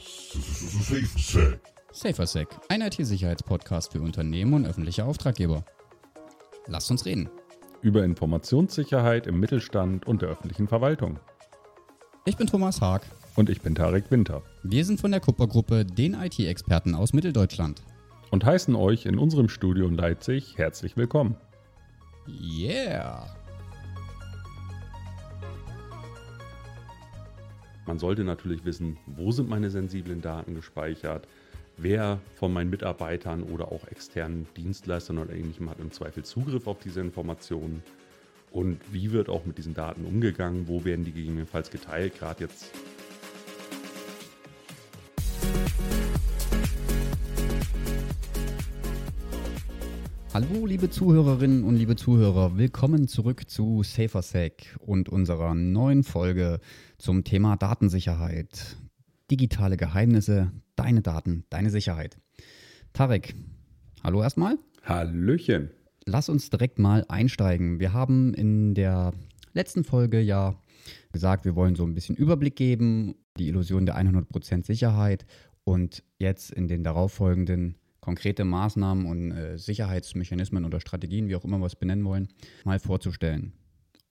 SaferSec. SaferSec, ein IT-Sicherheitspodcast für Unternehmen und öffentliche Auftraggeber. Lasst uns reden. über Informationssicherheit im Mittelstand und der öffentlichen Verwaltung. Ich bin Thomas Haag. Und ich bin Tarek Winter Wir sind von der Kuppergruppe, den IT-Experten aus Mitteldeutschland. und heißen euch in unserem Studio in Leipzig herzlich willkommen. Yeah! Man sollte natürlich wissen, wo sind meine sensiblen Daten gespeichert, wer von meinen Mitarbeitern oder auch externen Dienstleistern oder ähnlichem hat im Zweifel Zugriff auf diese Informationen und wie wird auch mit diesen Daten umgegangen, wo werden die gegebenenfalls geteilt, gerade jetzt Hallo, liebe Zuhörerinnen und liebe Zuhörer, willkommen zurück zu SaferSec und unserer neuen Folge zum Thema Datensicherheit. Digitale Geheimnisse, deine Daten, deine Sicherheit. Tarek, hallo erstmal. Hallöchen. Lass uns direkt mal einsteigen. Wir haben in der letzten Folge ja gesagt, wir wollen so ein bisschen Überblick geben, die Illusion der 100% Sicherheit und jetzt in den darauffolgenden konkrete Maßnahmen und äh, Sicherheitsmechanismen oder Strategien, wie auch immer wir es benennen wollen, mal vorzustellen.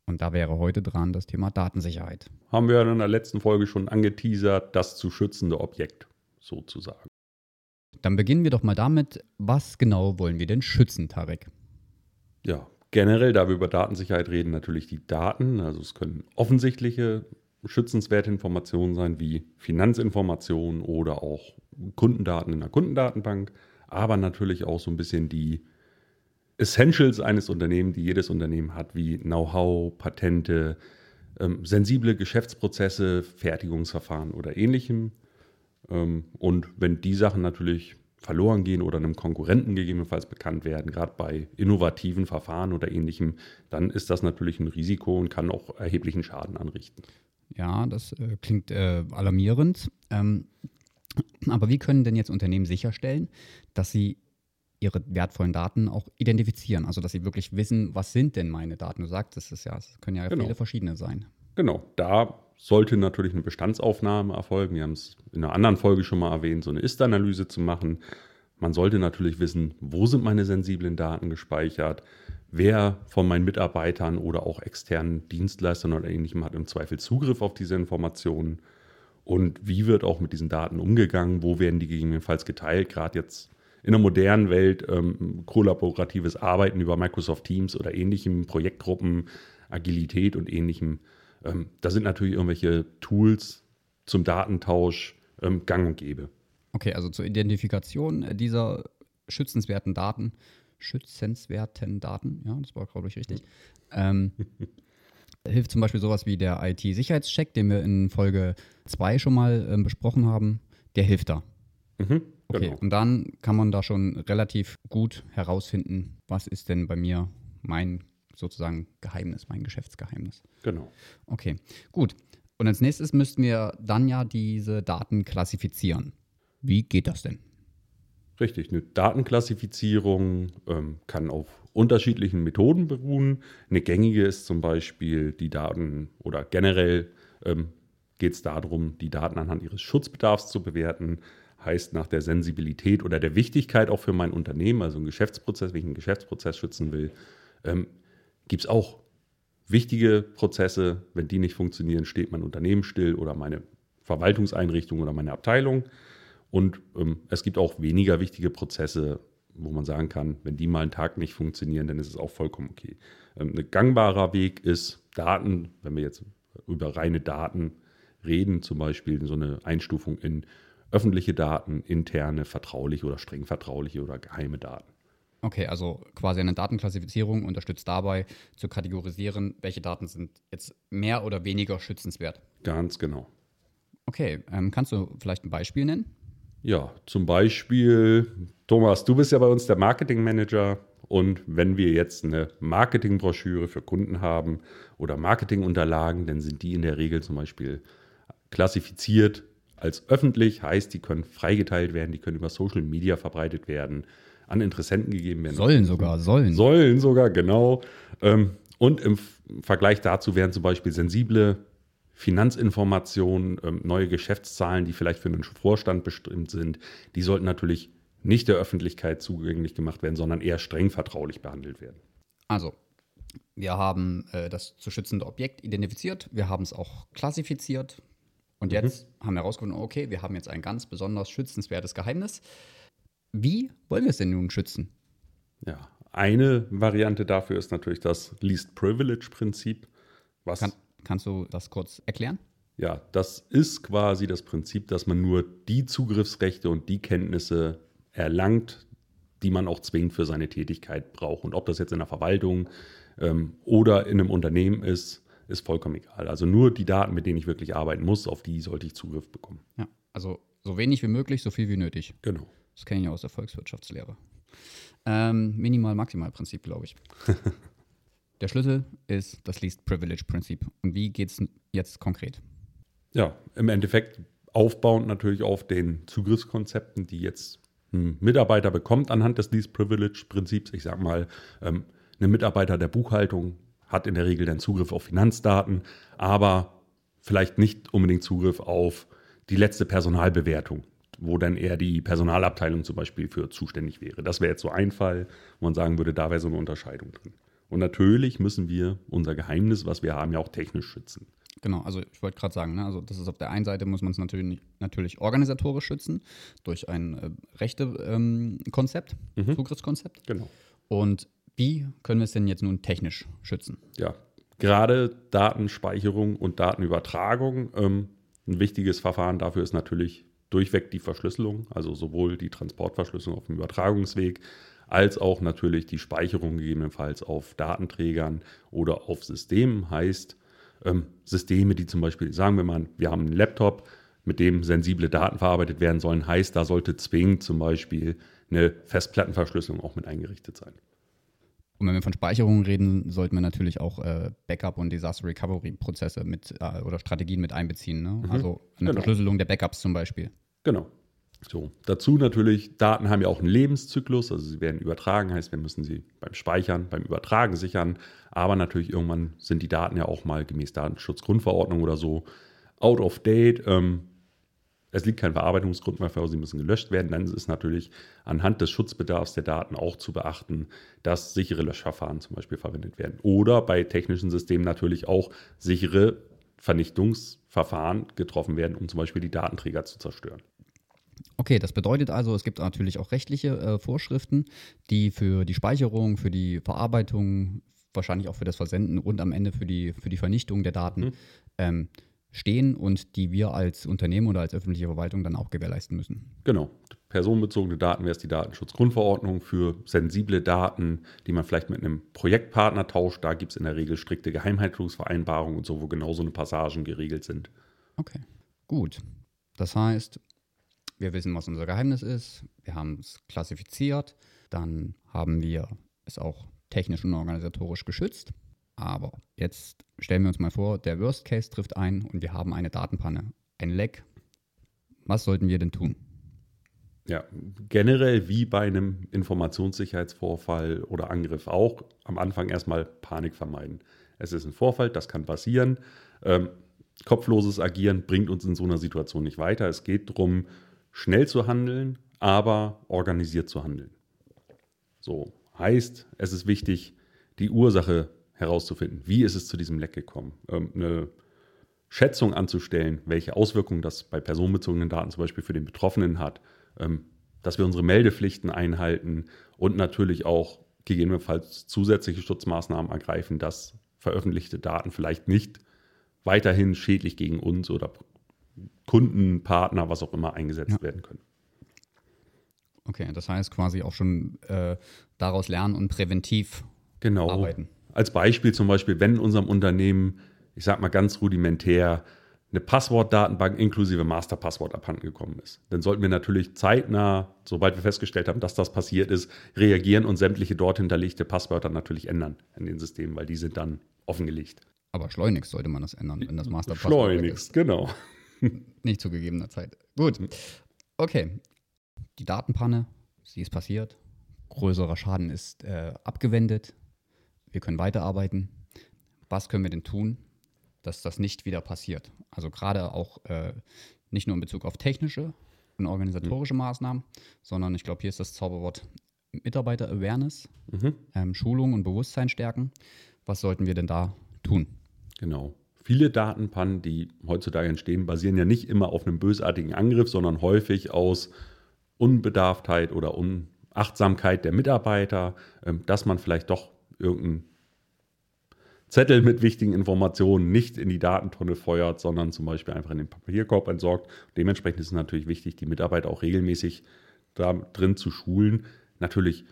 Und da wäre heute dran das Thema Datensicherheit. Haben wir in der letzten Folge schon angeteasert, das zu schützende Objekt sozusagen. Dann beginnen wir doch mal damit, was genau wollen wir denn schützen, Tarek? Ja, generell, da wir über Datensicherheit reden, natürlich die Daten. Also es können offensichtliche schützenswerte Informationen sein, wie Finanzinformationen oder auch Kundendaten in der Kundendatenbank, aber natürlich auch so ein bisschen die Essentials eines Unternehmens, die jedes Unternehmen hat, wie Know-how, Patente, ähm, sensible Geschäftsprozesse, Fertigungsverfahren oder ähnlichem. Ähm, und wenn die Sachen natürlich verloren gehen oder einem Konkurrenten gegebenenfalls bekannt werden, gerade bei innovativen Verfahren oder ähnlichem, dann ist das natürlich ein Risiko und kann auch erheblichen Schaden anrichten. Ja, das äh, klingt äh, alarmierend. Ähm, aber wie können denn jetzt Unternehmen sicherstellen, dass sie ihre wertvollen Daten auch identifizieren? Also, dass sie wirklich wissen, was sind denn meine Daten? Du sagtest es ja, es können ja Genau. viele verschiedene sein. Genau, da sollte natürlich eine Bestandsaufnahme erfolgen. Wir haben es in einer anderen Folge schon mal erwähnt, so eine Ist-Analyse zu machen. Man sollte natürlich wissen, wo sind meine sensiblen Daten gespeichert, wer von meinen Mitarbeitern oder auch externen Dienstleistern oder ähnlichem hat im Zweifel Zugriff auf diese Informationen und wie wird auch mit diesen Daten umgegangen, wo werden die gegebenenfalls geteilt, gerade jetzt in der modernen Welt ähm, kollaboratives Arbeiten über Microsoft Teams oder ähnlichem, Projektgruppen, Agilität und ähnlichem. Ähm, da sind natürlich irgendwelche Tools zum Datentausch ähm, gang und gäbe. Okay, also zur Identifikation äh, dieser schützenswerten Daten, schützenswerten Daten, ja, das war, glaube ich, richtig, ähm, hilft zum Beispiel sowas wie der IT-Sicherheitscheck, den wir in Folge 2 schon mal ähm, besprochen haben, der hilft da. Mhm, Okay, genau. und dann kann man da schon relativ gut herausfinden, was ist denn bei mir mein sozusagen Geheimnis, mein Geschäftsgeheimnis. genau. Okay, gut. Und als nächstes müssten wir dann ja diese Daten klassifizieren. Wie geht das denn? Richtig, eine Datenklassifizierung ähm, kann auf unterschiedlichen Methoden beruhen. Eine gängige ist zum Beispiel die Daten oder generell ähm, geht es darum, die Daten anhand ihres Schutzbedarfs zu bewerten. Heißt nach der Sensibilität oder der Wichtigkeit auch für mein Unternehmen, also ein Geschäftsprozess, wenn ich einen Geschäftsprozess schützen will, ähm, gibt es auch wichtige Prozesse. Wenn die nicht funktionieren, steht mein Unternehmen still oder meine Verwaltungseinrichtung oder meine Abteilung. Und ähm, es gibt auch weniger wichtige Prozesse, wo man sagen kann, wenn die mal einen Tag nicht funktionieren, dann ist es auch vollkommen okay. Ähm, ein gangbarer Weg ist Daten, wenn wir jetzt über reine Daten reden, zum Beispiel so eine Einstufung in öffentliche Daten, interne, vertrauliche oder streng vertrauliche oder geheime Daten. Okay, also quasi eine Datenklassifizierung unterstützt dabei zu kategorisieren, welche Daten sind jetzt mehr oder weniger schützenswert. Ganz genau. Okay, ähm, kannst du vielleicht ein Beispiel nennen? Ja, zum Beispiel, Thomas, du bist ja bei uns der Marketingmanager und wenn wir jetzt eine Marketingbroschüre für Kunden haben oder Marketingunterlagen, dann sind die in der Regel zum Beispiel klassifiziert als öffentlich, heißt, die können freigeteilt werden, die können über Social Media verbreitet werden, an Interessenten gegeben werden. Sollen sogar, sollen. Sollen sogar, genau. Ähm, Und im Vergleich dazu werden zum Beispiel sensible Finanzinformationen, ähm, neue Geschäftszahlen, die vielleicht für einen Vorstand bestimmt sind, die sollten natürlich nicht der Öffentlichkeit zugänglich gemacht werden, sondern eher streng vertraulich behandelt werden. Also, wir haben äh, das zu schützende Objekt identifiziert, wir haben es auch klassifiziert und jetzt mhm. haben wir herausgefunden, okay, wir haben jetzt ein ganz besonders schützenswertes Geheimnis. Wie wollen wir es denn nun schützen? Ja, eine Variante dafür ist natürlich das Least Privilege Prinzip. Was Kann, kannst du das kurz erklären? Ja, das ist quasi das Prinzip, dass man nur die Zugriffsrechte und die Kenntnisse erlangt, die man auch zwingend für seine Tätigkeit braucht. Und ob das jetzt in der Verwaltung ähm, oder in einem Unternehmen ist, ist vollkommen egal. Also nur die Daten, mit denen ich wirklich arbeiten muss, auf die sollte ich Zugriff bekommen. Ja, also so wenig wie möglich, so viel wie nötig. Genau. Das kenne ich aus der Volkswirtschaftslehre. Ähm, Minimal-Maximal-Prinzip, glaube ich. der Schlüssel ist das Least Privilege Prinzip. Und wie geht es jetzt konkret? Ja, im Endeffekt aufbauend natürlich auf den Zugriffskonzepten, die jetzt ein Mitarbeiter bekommt anhand des Least Privilege Prinzips. Ich sage mal, ähm, ein Mitarbeiter der Buchhaltung hat in der Regel dann Zugriff auf Finanzdaten, aber vielleicht nicht unbedingt Zugriff auf die letzte Personalbewertung, wo dann eher die Personalabteilung zum Beispiel für zuständig wäre. Das wäre jetzt so ein Fall, wo man sagen würde, da wäre so eine Unterscheidung drin. Und natürlich müssen wir unser Geheimnis, was wir haben, ja auch technisch schützen. Genau, also ich wollte gerade sagen, ne, also das ist auf der einen Seite muss man es natürlich, natürlich organisatorisch schützen durch ein äh, Rechte-Konzept, ähm, mhm. Zugriffskonzept. Genau. Und wie können wir es denn jetzt nun technisch schützen? Ja, gerade Datenspeicherung und Datenübertragung. Ähm, ein wichtiges Verfahren dafür ist natürlich durchweg die Verschlüsselung, also sowohl die Transportverschlüsselung auf dem Übertragungsweg als auch natürlich die Speicherung gegebenenfalls auf Datenträgern oder auf Systemen. Heißt, ähm, Systeme, die zum Beispiel, sagen wir mal, wir haben einen Laptop, mit dem sensible Daten verarbeitet werden sollen, heißt, da sollte zwingend zum Beispiel eine Festplattenverschlüsselung auch mit eingerichtet sein. Und wenn wir von Speicherung reden, sollten wir natürlich auch äh, Backup- und Disaster-Recovery-Prozesse mit äh, oder Strategien mit einbeziehen. Ne? Mhm. Also eine genau. Verschlüsselung der Backups zum Beispiel. Genau. So, dazu natürlich, Daten haben ja auch einen Lebenszyklus, also sie werden übertragen, heißt, wir müssen sie beim Speichern, beim Übertragen sichern, aber natürlich irgendwann sind die Daten ja auch mal gemäß Datenschutzgrundverordnung oder so out of date. Ähm, es liegt kein Verarbeitungsgrund mehr vor, sie müssen gelöscht werden. Dann ist natürlich anhand des Schutzbedarfs der Daten auch zu beachten, dass sichere Löschverfahren zum Beispiel verwendet werden. Oder bei technischen Systemen natürlich auch sichere Vernichtungsverfahren getroffen werden, um zum Beispiel die Datenträger zu zerstören. Okay, das bedeutet also, es gibt natürlich auch rechtliche äh, Vorschriften, die für die Speicherung, für die Verarbeitung, wahrscheinlich auch für das Versenden und am Ende für die, für die Vernichtung der Daten mhm. ähm, stehen und die wir als Unternehmen oder als öffentliche Verwaltung dann auch gewährleisten müssen. Genau. Personenbezogene Daten wäre es die Datenschutzgrundverordnung für sensible Daten, die man vielleicht mit einem Projektpartner tauscht. Da gibt es in der Regel strikte Geheimhaltungsvereinbarungen und so, wo genau so eine Passagen geregelt sind. Okay, gut. Das heißt, wir wissen, was unser Geheimnis ist, wir haben es klassifiziert, dann haben wir es auch technisch und organisatorisch geschützt. Aber jetzt stellen wir uns mal vor, der Worst Case trifft ein und wir haben eine Datenpanne, ein Leck. Was sollten wir denn tun? Ja, generell wie bei einem Informationssicherheitsvorfall oder Angriff auch, am Anfang erstmal Panik vermeiden. Es ist ein Vorfall, das kann passieren. Ähm, kopfloses Agieren bringt uns in so einer Situation nicht weiter. Es geht darum, schnell zu handeln, aber organisiert zu handeln. So heißt, es ist wichtig, die Ursache herauszufinden, wie ist es zu diesem Leck gekommen. Ähm, eine Schätzung anzustellen, welche Auswirkungen das bei personenbezogenen Daten zum Beispiel für den Betroffenen hat, ähm, dass wir unsere Meldepflichten einhalten und natürlich auch gegebenenfalls zusätzliche Schutzmaßnahmen ergreifen, dass veröffentlichte Daten vielleicht nicht weiterhin schädlich gegen uns oder Kunden, Partner, was auch immer eingesetzt ja. werden können. Okay, das heißt quasi auch schon äh, daraus lernen und präventiv genau. arbeiten. Als Beispiel zum Beispiel, wenn in unserem Unternehmen, ich sag mal ganz rudimentär, eine Passwortdatenbank inklusive Masterpasswort abhanden gekommen ist. Dann sollten wir natürlich zeitnah, sobald wir festgestellt haben, dass das passiert ist, reagieren und sämtliche dort hinterlegte Passwörter natürlich ändern in den Systemen, weil die sind dann offengelegt. Aber schleunigst sollte man das ändern, wenn das Masterpasswort Schleunigst, genau. Nicht zu gegebener Zeit. Gut. Okay. Die Datenpanne, sie ist passiert. Größerer Schaden ist äh, abgewendet. Wir können weiterarbeiten. Was können wir denn tun? dass das nicht wieder passiert. Also gerade auch äh, nicht nur in Bezug auf technische und organisatorische mhm. Maßnahmen, sondern ich glaube, hier ist das Zauberwort Mitarbeiter-Awareness, mhm. ähm, Schulung und Bewusstsein stärken. Was sollten wir denn da tun? Genau. Viele Datenpannen, die heutzutage entstehen, basieren ja nicht immer auf einem bösartigen Angriff, sondern häufig aus Unbedarftheit oder Unachtsamkeit der Mitarbeiter, ähm, dass man vielleicht doch irgendeinen Zettel mit wichtigen Informationen nicht in die Datentonne feuert, sondern zum Beispiel einfach in den Papierkorb entsorgt. Dementsprechend ist es natürlich wichtig, die Mitarbeiter auch regelmäßig da drin zu schulen. Natürlich,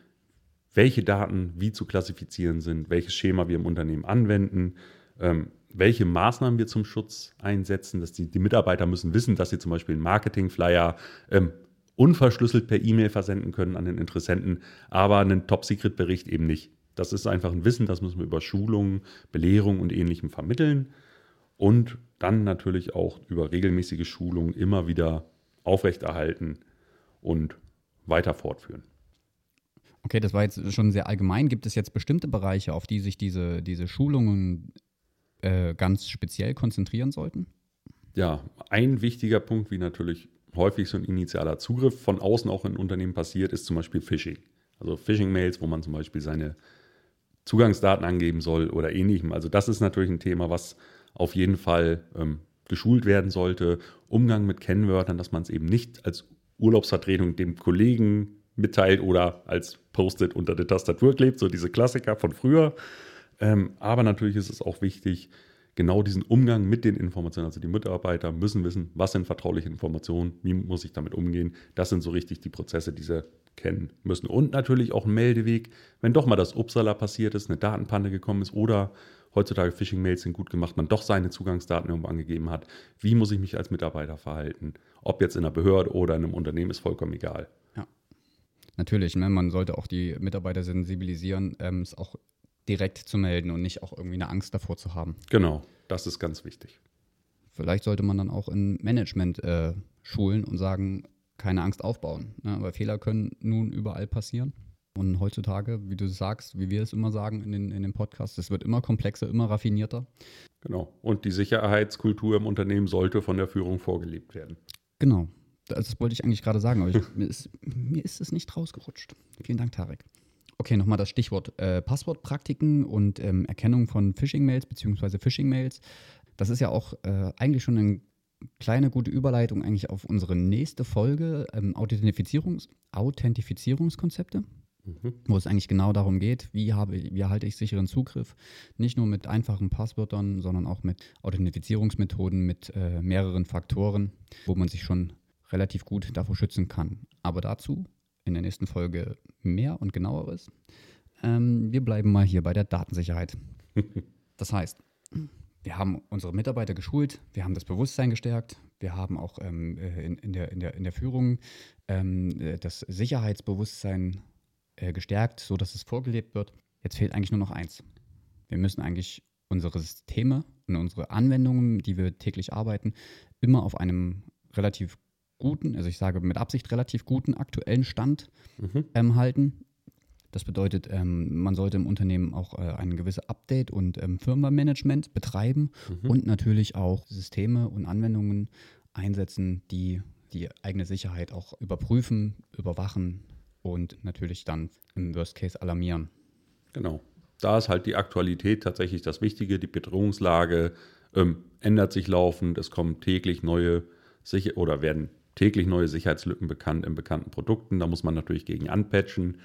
welche Daten wie zu klassifizieren sind, welches Schema wir im Unternehmen anwenden, ähm, welche Maßnahmen wir zum Schutz einsetzen. Dass die, die, Mitarbeiter müssen wissen, dass sie zum Beispiel einen Marketing-Flyer ähm, unverschlüsselt per E-Mail versenden können an den Interessenten, aber einen Top-Secret-Bericht eben nicht. Das ist einfach ein Wissen, das müssen wir über Schulungen, Belehrung und ähnlichem vermitteln. Und dann natürlich auch über regelmäßige Schulungen immer wieder aufrechterhalten und weiter fortführen. Okay, das war jetzt schon sehr allgemein. Gibt es jetzt bestimmte Bereiche, auf die sich diese, diese Schulungen äh, ganz speziell konzentrieren sollten? Ja, ein wichtiger Punkt, wie natürlich häufig so ein initialer Zugriff von außen auch in Unternehmen passiert, ist zum Beispiel Phishing. Also Phishing-Mails, wo man zum Beispiel seine Zugangsdaten angeben soll oder ähnlichem. Also das ist natürlich ein Thema, was auf jeden Fall ähm, geschult werden sollte. Umgang mit Kennwörtern, dass man es eben nicht als Urlaubsvertretung dem Kollegen mitteilt oder als Post-it unter der Tastatur klebt, so diese Klassiker von früher. Ähm, aber natürlich ist es auch wichtig, genau diesen Umgang mit den Informationen, also die Mitarbeiter müssen wissen, was sind vertrauliche Informationen, wie muss ich damit umgehen. Das sind so richtig die Prozesse, die sie kennen müssen. Und natürlich auch ein Meldeweg, wenn doch mal das Upsala passiert ist, eine Datenpanne gekommen ist oder heutzutage Phishing-Mails sind gut gemacht, man doch seine Zugangsdaten irgendwo angegeben hat. Wie muss ich mich als Mitarbeiter verhalten? Ob jetzt in einer Behörde oder in einem Unternehmen, ist vollkommen egal. Ja. Natürlich, ne? man sollte auch die Mitarbeiter sensibilisieren, ähm, es auch direkt zu melden und nicht auch irgendwie eine Angst davor zu haben. Genau, das ist ganz wichtig. Vielleicht sollte man dann auch in Management äh, schulen und sagen, keine Angst aufbauen. Ne? Weil Fehler können nun überall passieren. Und heutzutage, wie du sagst, wie wir es immer sagen in den, in den Podcasts, es wird immer komplexer, immer raffinierter. Genau. Und die Sicherheitskultur im Unternehmen sollte von der Führung vorgelebt werden. Genau. Das wollte ich eigentlich gerade sagen, aber ich, mir, ist, mir ist es nicht rausgerutscht. Vielen Dank, Tarek. Okay, nochmal das Stichwort äh, Passwortpraktiken und ähm, Erkennung von Phishing-Mails bzw. Phishing-Mails. Das ist ja auch äh, eigentlich schon eine kleine gute Überleitung eigentlich auf unsere nächste Folge, ähm, Authentifizierungs Authentifizierungskonzepte, mhm. wo es eigentlich genau darum geht, wie, habe, wie erhalte ich sicheren Zugriff, nicht nur mit einfachen Passwörtern, sondern auch mit Authentifizierungsmethoden, mit äh, mehreren Faktoren, wo man sich schon relativ gut davor schützen kann. Aber dazu in der nächsten Folge mehr und genaueres. Ähm, wir bleiben mal hier bei der Datensicherheit. Das heißt, wir haben unsere Mitarbeiter geschult, wir haben das Bewusstsein gestärkt, wir haben auch ähm, äh, in, in, der, in, der, in der Führung ähm, äh, das Sicherheitsbewusstsein äh, gestärkt, sodass es vorgelebt wird. Jetzt fehlt eigentlich nur noch eins. Wir müssen eigentlich unsere Systeme und unsere Anwendungen, die wir täglich arbeiten, immer auf einem relativ guten, also ich sage mit Absicht relativ guten aktuellen Stand mhm. ähm, halten. Das bedeutet, ähm, man sollte im Unternehmen auch äh, ein gewisses Update und ähm, Firmenmanagement betreiben mhm. und natürlich auch Systeme und Anwendungen einsetzen, die die eigene Sicherheit auch überprüfen, überwachen und natürlich dann im Worst Case alarmieren. Genau. Da ist halt die Aktualität tatsächlich das Wichtige. Die Bedrohungslage ähm, ändert sich laufend. Es kommen täglich neue Sicher oder werden täglich neue Sicherheitslücken bekannt in bekannten Produkten. Da muss man natürlich gegen anpatchen.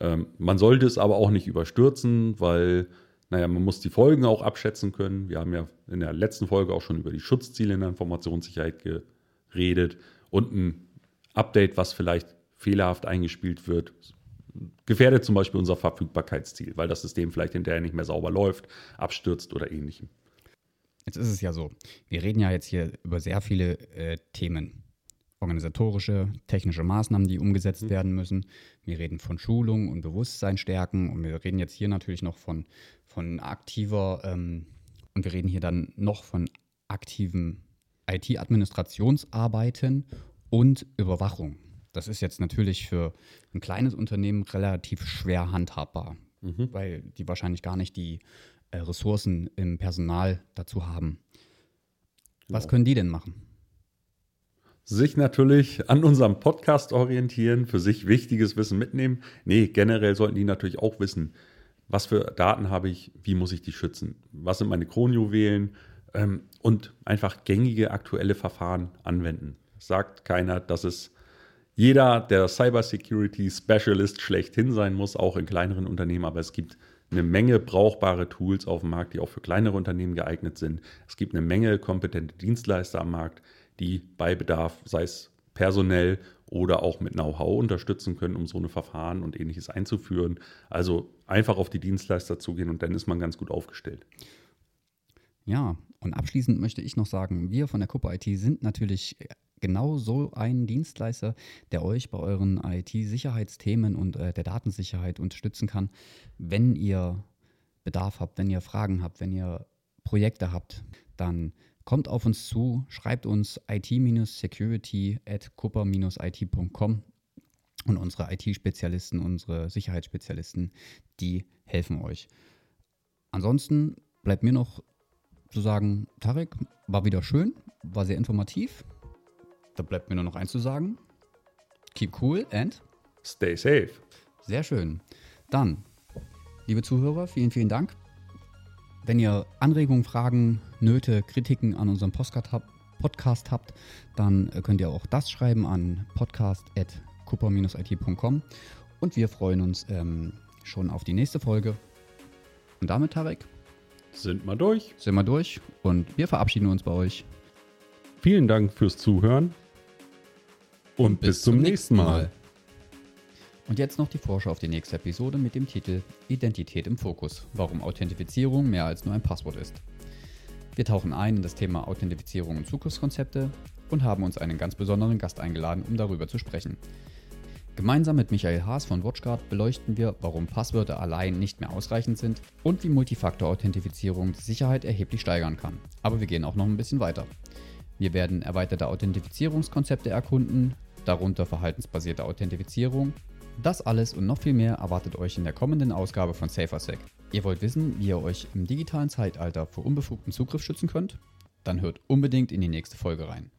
Ähm, man sollte es aber auch nicht überstürzen, weil, naja, man muss die Folgen auch abschätzen können. Wir haben ja in der letzten Folge auch schon über die Schutzziele in der Informationssicherheit geredet und ein Update, was vielleicht fehlerhaft eingespielt wird, gefährdet zum Beispiel unser Verfügbarkeitsziel, weil das System vielleicht hinterher nicht mehr sauber läuft, abstürzt oder ähnlichem. Jetzt ist es ja so, wir reden ja jetzt hier über sehr viele äh, Themen organisatorische, technische Maßnahmen, die umgesetzt mhm. werden müssen. Wir reden von Schulung und Bewusstsein stärken und wir reden jetzt hier natürlich noch von, von aktiver ähm, und wir reden hier dann noch von aktiven IT-Administrationsarbeiten und Überwachung. Das ist jetzt natürlich für ein kleines Unternehmen relativ schwer handhabbar, mhm. weil die wahrscheinlich gar nicht die äh, Ressourcen im Personal dazu haben. Was Genau. können die denn machen? Sich natürlich an unserem Podcast orientieren, für sich wichtiges Wissen mitnehmen. Nee, generell sollten die natürlich auch wissen, was für Daten habe ich, wie muss ich die schützen, was sind meine Kronjuwelen ähm, und einfach gängige aktuelle Verfahren anwenden. Sagt keiner, dass es jeder der Cybersecurity Specialist schlechthin sein muss, auch in kleineren Unternehmen, aber es gibt eine Menge brauchbare Tools auf dem Markt, die auch für kleinere Unternehmen geeignet sind. Es gibt eine Menge kompetente Dienstleister am Markt, die bei Bedarf, sei es personell oder auch mit Know-how unterstützen können, um so eine Verfahren und ähnliches einzuführen. Also einfach auf die Dienstleister zugehen und dann ist man ganz gut aufgestellt. Ja, und abschließend möchte ich noch sagen, wir von der Kuppe IT sind natürlich genau so ein Dienstleister, der euch bei euren IT-Sicherheitsthemen und äh, der Datensicherheit unterstützen kann, wenn ihr Bedarf habt, wenn ihr Fragen habt, wenn ihr Projekte habt, dann kommt auf uns zu, schreibt uns it-security at kupper-it.com und unsere IT-Spezialisten, unsere Sicherheitsspezialisten, die helfen euch. Ansonsten bleibt mir noch zu sagen, Tarek, war wieder schön, war sehr informativ. Da bleibt mir nur noch eins zu sagen. Keep cool and Stay safe. sehr schön. Dann, liebe Zuhörer, vielen, vielen Dank. Wenn ihr Anregungen, Fragen, Nöte, Kritiken an unserem Podcast habt, dann äh, könnt ihr auch das schreiben an podcast.kupper-it.com und wir freuen uns ähm, schon auf die nächste Folge. Und damit, Tarek, Sind wir durch. sind wir durch und wir verabschieden uns bei euch. Vielen Dank fürs Zuhören und, bis, zum nächsten Mal. Und jetzt noch die Vorschau auf die nächste Episode mit dem Titel Identität im Fokus, warum Authentifizierung mehr als nur ein Passwort ist. Wir tauchen ein in das Thema Authentifizierung und Zugriffskonzepte und haben uns einen ganz besonderen Gast eingeladen, um darüber zu sprechen. Gemeinsam mit Michael Haas von WatchGuard beleuchten wir, warum Passwörter allein nicht mehr ausreichend sind und wie Multifaktor-Authentifizierung die Sicherheit erheblich steigern kann. Aber wir gehen auch noch ein bisschen weiter. Wir werden erweiterte Authentifizierungskonzepte erkunden, darunter verhaltensbasierte Authentifizierung. Das alles und noch viel mehr erwartet euch in der kommenden Ausgabe von SaferSec. Ihr wollt wissen, wie ihr euch im digitalen Zeitalter vor unbefugtem Zugriff schützen könnt? Dann hört unbedingt in die nächste Folge rein.